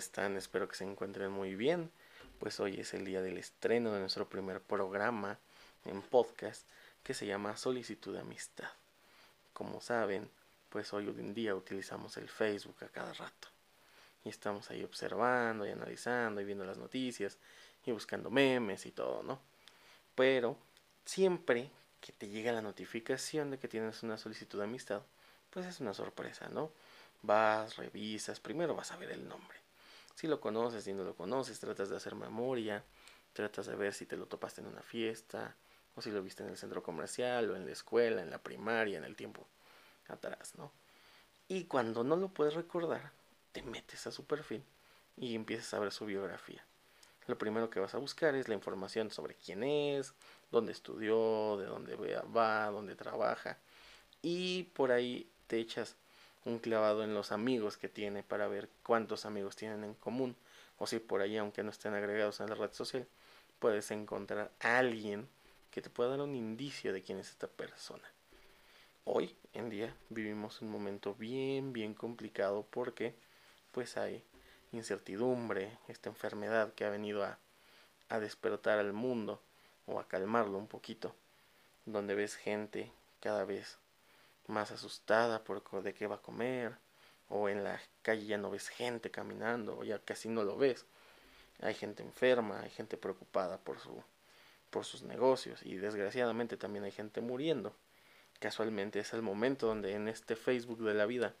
están? Espero que se encuentren muy bien. Pues hoy es el día del estreno de nuestro primer programa en podcast que se llama Solicitud de Amistad. Como saben, pues hoy en día utilizamos el Facebook a cada rato. Y estamos ahí observando y analizando y viendo las noticias y buscando memes y todo, ¿no? Pero siempre que te llega la notificación de que tienes una solicitud de amistad, pues es una sorpresa, ¿no? Vas, revisas, primero vas a ver el nombre. Si lo conoces, si no lo conoces, tratas de hacer memoria, tratas de ver si te lo topaste en una fiesta, o si lo viste en el centro comercial, o en la escuela, en la primaria, en el tiempo atrás, ¿no? Y cuando no lo puedes recordar, te metes a su perfil y empiezas a ver su biografía. Lo primero que vas a buscar es la información sobre quién es, dónde estudió, de dónde va, dónde trabaja. Y por ahí te echas un clavado en los amigos que tiene para ver cuántos amigos tienen en común. O si por ahí, aunque no estén agregados en la red social, puedes encontrar a alguien que te pueda dar un indicio de quién es esta persona. Hoy en día vivimos un momento bien, bien complicado porque pues hay incertidumbre, esta enfermedad que ha venido a, a despertar al mundo o a calmarlo un poquito, donde ves gente cada vez más asustada por de qué va a comer, o en la calle ya no ves gente caminando, o ya casi no lo ves. Hay gente enferma, hay gente preocupada por su por sus negocios y desgraciadamente también hay gente muriendo. Casualmente es el momento donde en este Facebook de la vida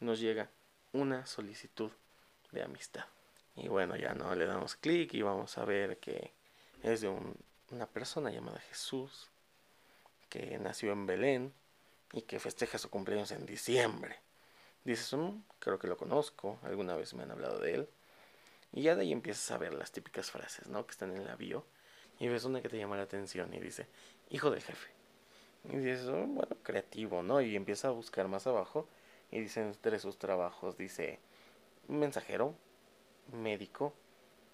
nos llega una solicitud de amistad. Y bueno, ya no le damos clic y vamos a ver que es de una persona llamada Jesús que nació en Belén y que festeja su cumpleaños en diciembre. Dices, mm, creo que lo conozco, alguna vez me han hablado de él. Y ya de ahí empiezas a ver las típicas frases, ¿no? Que están en la bio. Y ves una que te llama la atención y dice, hijo del jefe. Y dices, oh, bueno, creativo, ¿no? Y empieza a buscar más abajo. Y dice entre sus trabajos, dice, mensajero, médico,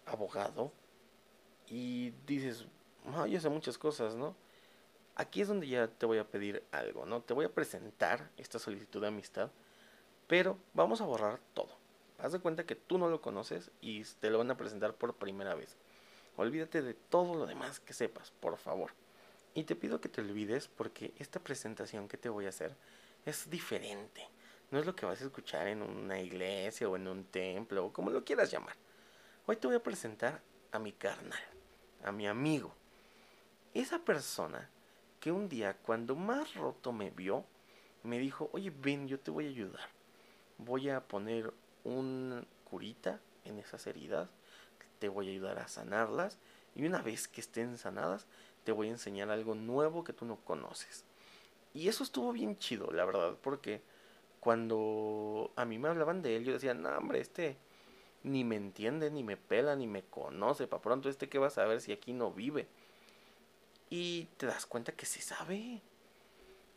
abogado. Y dices, ay, hace muchas cosas, ¿no? Aquí es donde ya te voy a pedir algo, ¿no? Te voy a presentar esta solicitud de amistad, pero vamos a borrar todo. Haz de cuenta que tú no lo conoces y te lo van a presentar por primera vez. Olvídate de todo lo demás que sepas, por favor. Y te pido que te olvides porque esta presentación que te voy a hacer es diferente. No es lo que vas a escuchar en una iglesia o en un templo o como lo quieras llamar. Hoy te voy a presentar a mi carnal, a mi amigo. Esa persona que un día cuando más roto me vio, me dijo, oye, ven, yo te voy a ayudar. Voy a poner un curita en esas heridas, te voy a ayudar a sanarlas y una vez que estén sanadas, te voy a enseñar algo nuevo que tú no conoces. Y eso estuvo bien chido, la verdad, porque cuando a mí me hablaban de él, yo decía, no, hombre, este ni me entiende, ni me pela, ni me conoce. Para pronto, este que va a saber si aquí no vive. Y te das cuenta que sí sabe.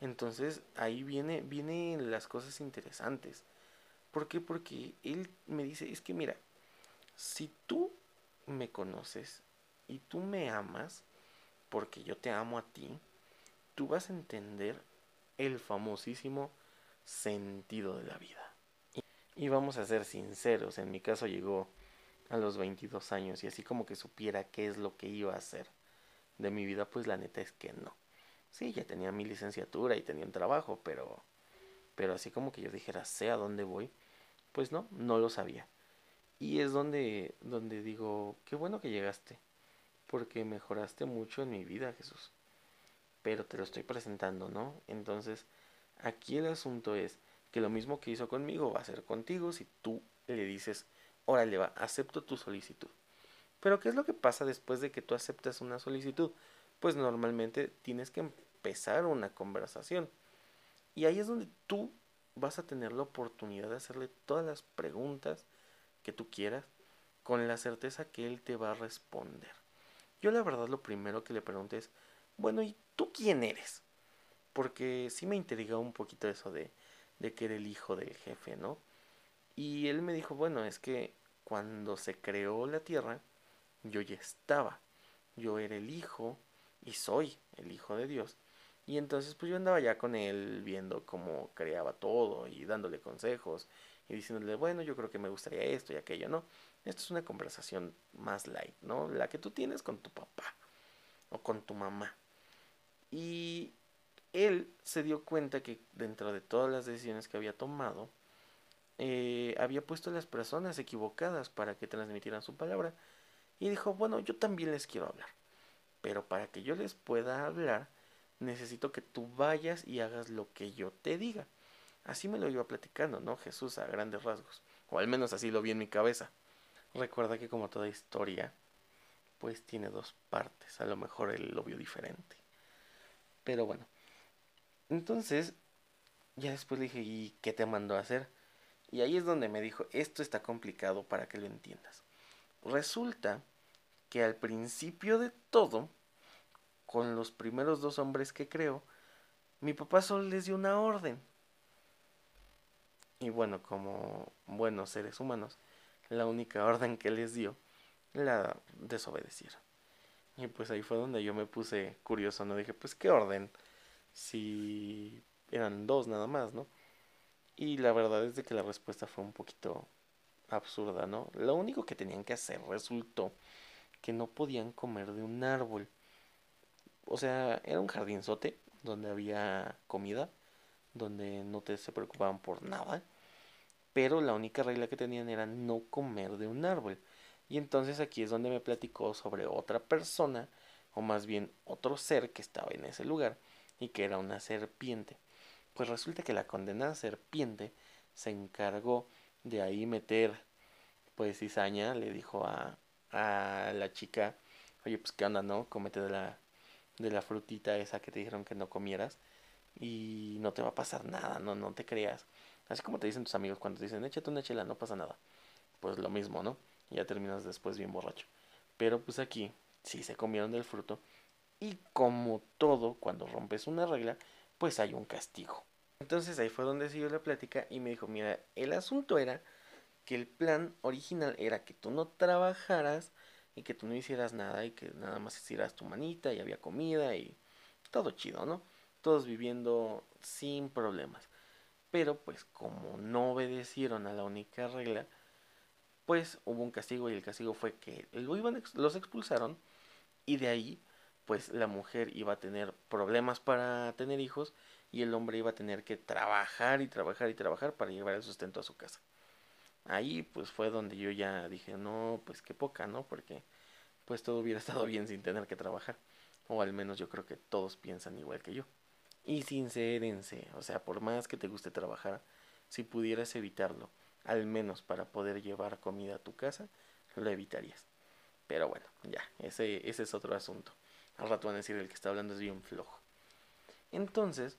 Entonces ahí viene, vienen las cosas interesantes. ¿Por qué? Porque él me dice, es que mira, si tú me conoces y tú me amas, porque yo te amo a ti, tú vas a entender el famosísimo sentido de la vida. Y, vamos a ser sinceros, en mi caso llegó a los 22 años y así como que supiera qué es lo que iba a hacer de mi vida, pues la neta es que no. Sí, ya tenía mi licenciatura y tenía un trabajo, pero, pero así como que yo dijera, sé a dónde voy, pues no, no lo sabía. Y es donde, donde digo, qué bueno que llegaste, porque mejoraste mucho en mi vida, Jesús. Pero te lo estoy presentando, ¿no? Entonces, aquí el asunto es que lo mismo que hizo conmigo va a ser contigo si tú le dices, órale va, acepto tu solicitud. Pero ¿qué es lo que pasa después de que tú aceptas una solicitud? Pues normalmente tienes que empezar una conversación. Y ahí es donde tú vas a tener la oportunidad de hacerle todas las preguntas que tú quieras con la certeza que él te va a responder. Yo la verdad lo primero que le pregunté es, bueno, ¿y tú quién eres? Porque sí me intriga un poquito eso de, de que era el hijo del jefe, ¿no? Y él me dijo, bueno, es que cuando se creó la tierra, yo ya estaba. Yo era el hijo y soy el hijo de Dios. Y entonces pues yo andaba ya con él viendo cómo creaba todo y dándole consejos y diciéndole, bueno, yo creo que me gustaría esto y aquello, ¿no? Esto es una conversación más light, ¿no? La que tú tienes con tu papá o con tu mamá. Y él se dio cuenta que dentro de todas las decisiones que había tomado, eh, había puesto a las personas equivocadas para que transmitieran su palabra. Y dijo, bueno, yo también les quiero hablar. Pero para que yo les pueda hablar, necesito que tú vayas y hagas lo que yo te diga. Así me lo iba platicando, ¿no? Jesús a grandes rasgos. O al menos así lo vi en mi cabeza. Recuerda que como toda historia, pues tiene dos partes. A lo mejor él lo vio diferente. Pero bueno. Entonces, ya después le dije, ¿y qué te mandó a hacer? Y ahí es donde me dijo, esto está complicado para que lo entiendas. Resulta que al principio de todo, con los primeros dos hombres que creo, mi papá solo les dio una orden. Y bueno, como buenos seres humanos, la única orden que les dio la desobedecieron. Y pues ahí fue donde yo me puse curioso, ¿no? Dije, pues qué orden, si eran dos nada más, ¿no? Y la verdad es de que la respuesta fue un poquito absurda, ¿no? Lo único que tenían que hacer resultó que no podían comer de un árbol. O sea, era un jardinzote donde había comida, donde no te se preocupaban por nada, pero la única regla que tenían era no comer de un árbol. Y entonces aquí es donde me platicó sobre otra persona, o más bien otro ser que estaba en ese lugar, y que era una serpiente. Pues resulta que la condenada serpiente se encargó de ahí meter, pues cizaña, le dijo a, a la chica, oye, pues qué onda, ¿no? Comete de la, de la frutita esa que te dijeron que no comieras y no te va a pasar nada, no, no te creas. Así como te dicen tus amigos cuando te dicen, échate una chela, no pasa nada. Pues lo mismo, ¿no? Y ya terminas después bien borracho. Pero pues aquí sí se comieron del fruto. Y como todo, cuando rompes una regla, pues hay un castigo. Entonces ahí fue donde siguió la plática y me dijo, mira, el asunto era que el plan original era que tú no trabajaras y que tú no hicieras nada y que nada más hicieras tu manita y había comida y todo chido, ¿no? Todos viviendo sin problemas. Pero pues como no obedecieron a la única regla, pues hubo un castigo y el castigo fue que los expulsaron y de ahí pues la mujer iba a tener problemas para tener hijos y el hombre iba a tener que trabajar y trabajar y trabajar para llevar el sustento a su casa. Ahí pues fue donde yo ya dije, no, pues qué poca, ¿no? Porque pues todo hubiera estado bien sin tener que trabajar. O al menos yo creo que todos piensan igual que yo. Y sincérense, o sea, por más que te guste trabajar, si pudieras evitarlo, al menos para poder llevar comida a tu casa, lo evitarías. Pero bueno, ya, ese, ese es otro asunto. Al rato van a decir el que está hablando es bien flojo. Entonces,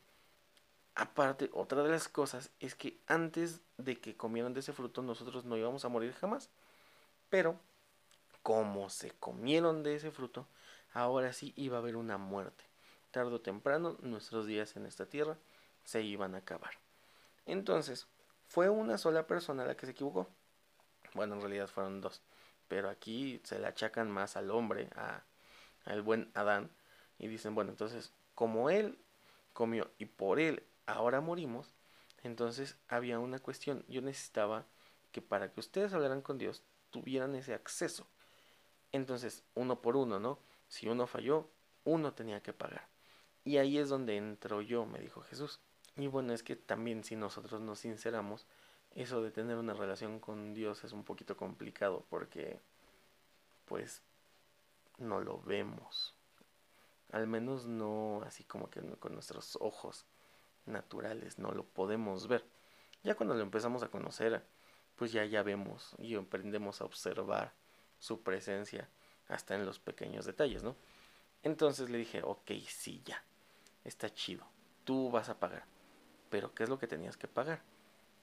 aparte, otra de las cosas es que antes de que comieran de ese fruto, nosotros no íbamos a morir jamás. Pero, como se comieron de ese fruto, ahora sí iba a haber una muerte tarde o temprano nuestros días en esta tierra se iban a acabar. Entonces, fue una sola persona la que se equivocó. Bueno, en realidad fueron dos. Pero aquí se le achacan más al hombre, a, al buen Adán. Y dicen, bueno, entonces, como él comió y por él ahora morimos, entonces había una cuestión. Yo necesitaba que para que ustedes hablaran con Dios, tuvieran ese acceso. Entonces, uno por uno, ¿no? Si uno falló, uno tenía que pagar. Y ahí es donde entro yo, me dijo Jesús. Y bueno, es que también si nosotros nos sinceramos, eso de tener una relación con Dios es un poquito complicado porque pues no lo vemos. Al menos no así como que con nuestros ojos naturales, no lo podemos ver. Ya cuando lo empezamos a conocer, pues ya ya vemos y aprendemos a observar su presencia hasta en los pequeños detalles, ¿no? Entonces le dije, ok, sí, ya está chido, tú vas a pagar. Pero ¿qué es lo que tenías que pagar?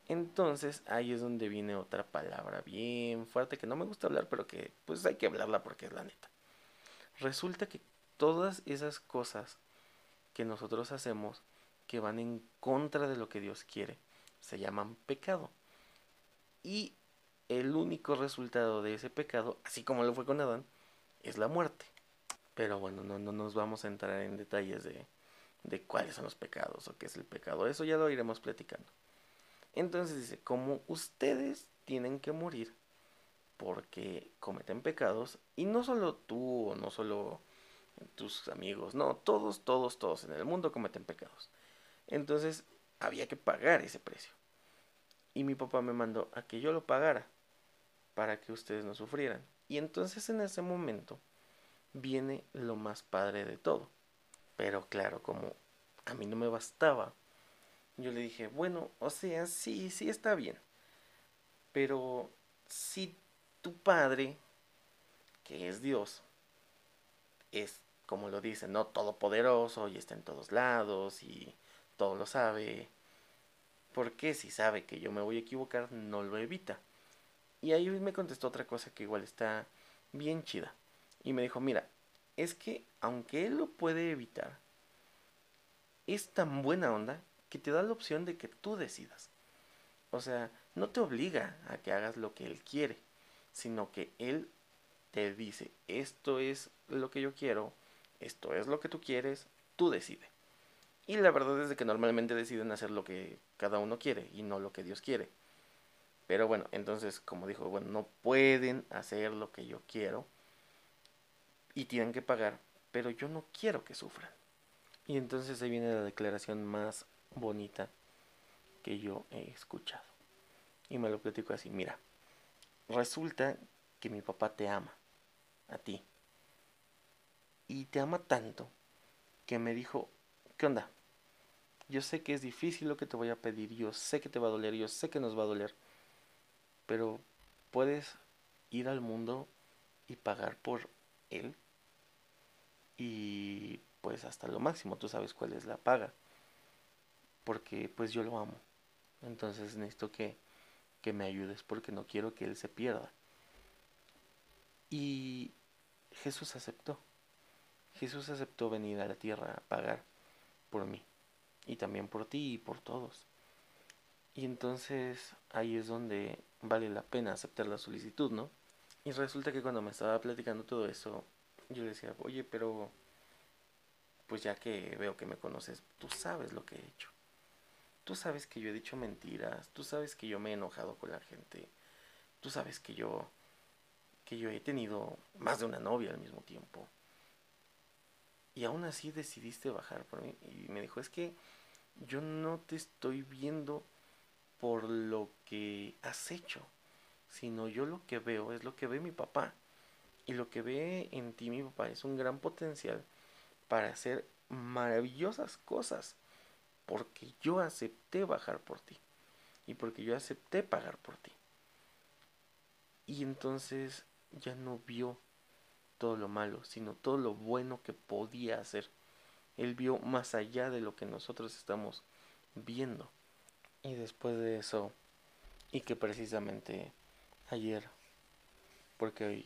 Entonces ahí es donde viene otra palabra bien fuerte que no me gusta hablar, pero que pues hay que hablarla porque es la neta. Resulta que todas esas cosas que nosotros hacemos que van en contra de lo que Dios quiere se llaman pecado. Y el único resultado de ese pecado, así como lo fue con Adán, es la muerte. Pero bueno, no, no nos vamos a entrar en detalles de, de cuáles son los pecados o qué es el pecado. Eso ya lo iremos platicando. Entonces dice, como ustedes tienen que morir porque cometen pecados y no solo tú o no solo tus amigos, no, todos, todos, todos en el mundo cometen pecados. Entonces había que pagar ese precio. Y mi papá me mandó a que yo lo pagara para que ustedes no sufrieran. Y entonces en ese momento viene lo más padre de todo. Pero claro, como a mí no me bastaba, yo le dije, bueno, o sea, sí, sí está bien. Pero si tu padre, que es Dios, es, como lo dice, no todopoderoso y está en todos lados y todo lo sabe, ¿por qué si sabe que yo me voy a equivocar no lo evita? Y ahí me contestó otra cosa que igual está bien chida. Y me dijo, mira, es que aunque él lo puede evitar, es tan buena onda que te da la opción de que tú decidas. O sea, no te obliga a que hagas lo que él quiere, sino que él te dice, esto es lo que yo quiero, esto es lo que tú quieres, tú decide. Y la verdad es que normalmente deciden hacer lo que cada uno quiere y no lo que Dios quiere. Pero bueno, entonces como dijo, bueno, no pueden hacer lo que yo quiero y tienen que pagar, pero yo no quiero que sufran. Y entonces ahí viene la declaración más bonita que yo he escuchado. Y me lo platico así, mira, resulta que mi papá te ama, a ti. Y te ama tanto que me dijo, ¿qué onda? Yo sé que es difícil lo que te voy a pedir, yo sé que te va a doler, yo sé que nos va a doler, pero puedes ir al mundo y pagar por él. Y pues hasta lo máximo, tú sabes cuál es la paga. Porque pues yo lo amo. Entonces necesito que, que me ayudes porque no quiero que él se pierda. Y Jesús aceptó. Jesús aceptó venir a la tierra a pagar por mí. Y también por ti y por todos. Y entonces ahí es donde vale la pena aceptar la solicitud, ¿no? Y resulta que cuando me estaba platicando todo eso, yo le decía, oye, pero pues ya que veo que me conoces, tú sabes lo que he hecho. Tú sabes que yo he dicho mentiras, tú sabes que yo me he enojado con la gente, tú sabes que yo que yo he tenido más de una novia al mismo tiempo. Y aún así decidiste bajar por mí y me dijo, "Es que yo no te estoy viendo por lo que has hecho, sino yo lo que veo es lo que ve mi papá. Y lo que ve en ti mi papá es un gran potencial para hacer maravillosas cosas. Porque yo acepté bajar por ti. Y porque yo acepté pagar por ti. Y entonces ya no vio todo lo malo, sino todo lo bueno que podía hacer. Él vio más allá de lo que nosotros estamos viendo. Y después de eso, y que precisamente ayer, porque hoy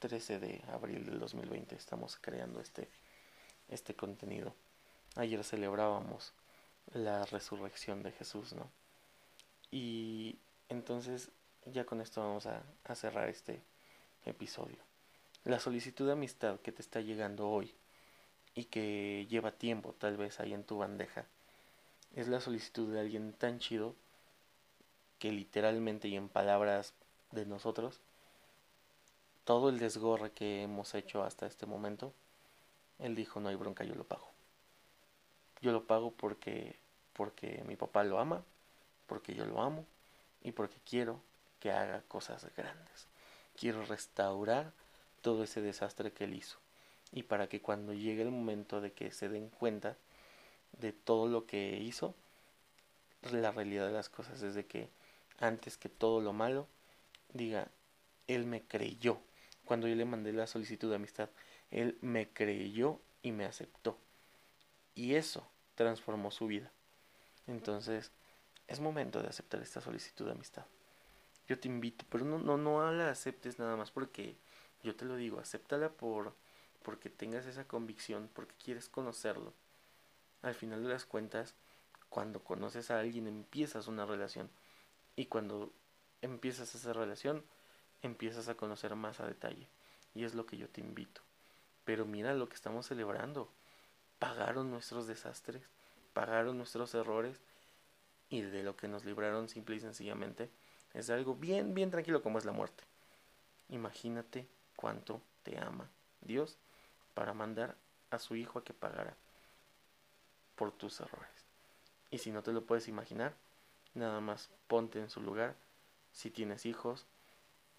13 de abril del 2020 estamos creando este, este contenido. Ayer celebrábamos la resurrección de Jesús, ¿no? Y entonces ya con esto vamos a, a cerrar este episodio. La solicitud de amistad que te está llegando hoy y que lleva tiempo tal vez ahí en tu bandeja es la solicitud de alguien tan chido que literalmente y en palabras de nosotros todo el desgorre que hemos hecho hasta este momento, él dijo, no hay bronca, yo lo pago. Yo lo pago porque, porque mi papá lo ama, porque yo lo amo y porque quiero que haga cosas grandes. Quiero restaurar todo ese desastre que él hizo. Y para que cuando llegue el momento de que se den cuenta de todo lo que hizo, la realidad de las cosas es de que antes que todo lo malo, diga, él me creyó cuando yo le mandé la solicitud de amistad. Él me creyó y me aceptó. Y eso transformó su vida. Entonces, es momento de aceptar esta solicitud de amistad. Yo te invito, pero no, no, no la aceptes nada más porque yo te lo digo, acéptala por porque tengas esa convicción, porque quieres conocerlo. Al final de las cuentas, cuando conoces a alguien empiezas una relación y cuando empiezas esa relación empiezas a conocer más a detalle. Y es lo que yo te invito. Pero mira lo que estamos celebrando. Pagaron nuestros desastres, pagaron nuestros errores y de lo que nos libraron simple y sencillamente Es algo bien, bien tranquilo como es la muerte. Imagínate cuánto te ama Dios para mandar a su hijo a que pagara por tus errores. Y si no te lo puedes imaginar, nada más ponte en su lugar. Si tienes hijos,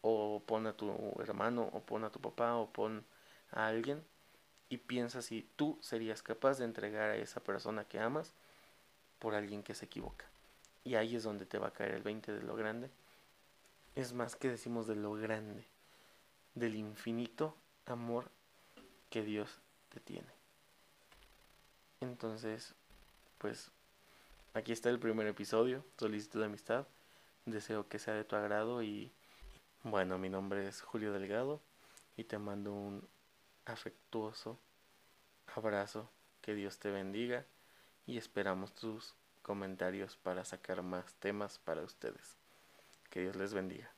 o pon a tu hermano, o pon a tu papá, o pon a alguien, y piensa si tú serías capaz de entregar a esa persona que amas por alguien que se equivoca. Y ahí es donde te va a caer el 20 de lo grande. Es más que decimos de lo grande, del infinito amor que Dios te tiene. Entonces, pues aquí está el primer episodio, solicitud de amistad. Deseo que sea de tu agrado y bueno, mi nombre es Julio Delgado y te mando un afectuoso abrazo, que Dios te bendiga y esperamos tus comentarios para sacar más temas para ustedes. Que Dios les bendiga.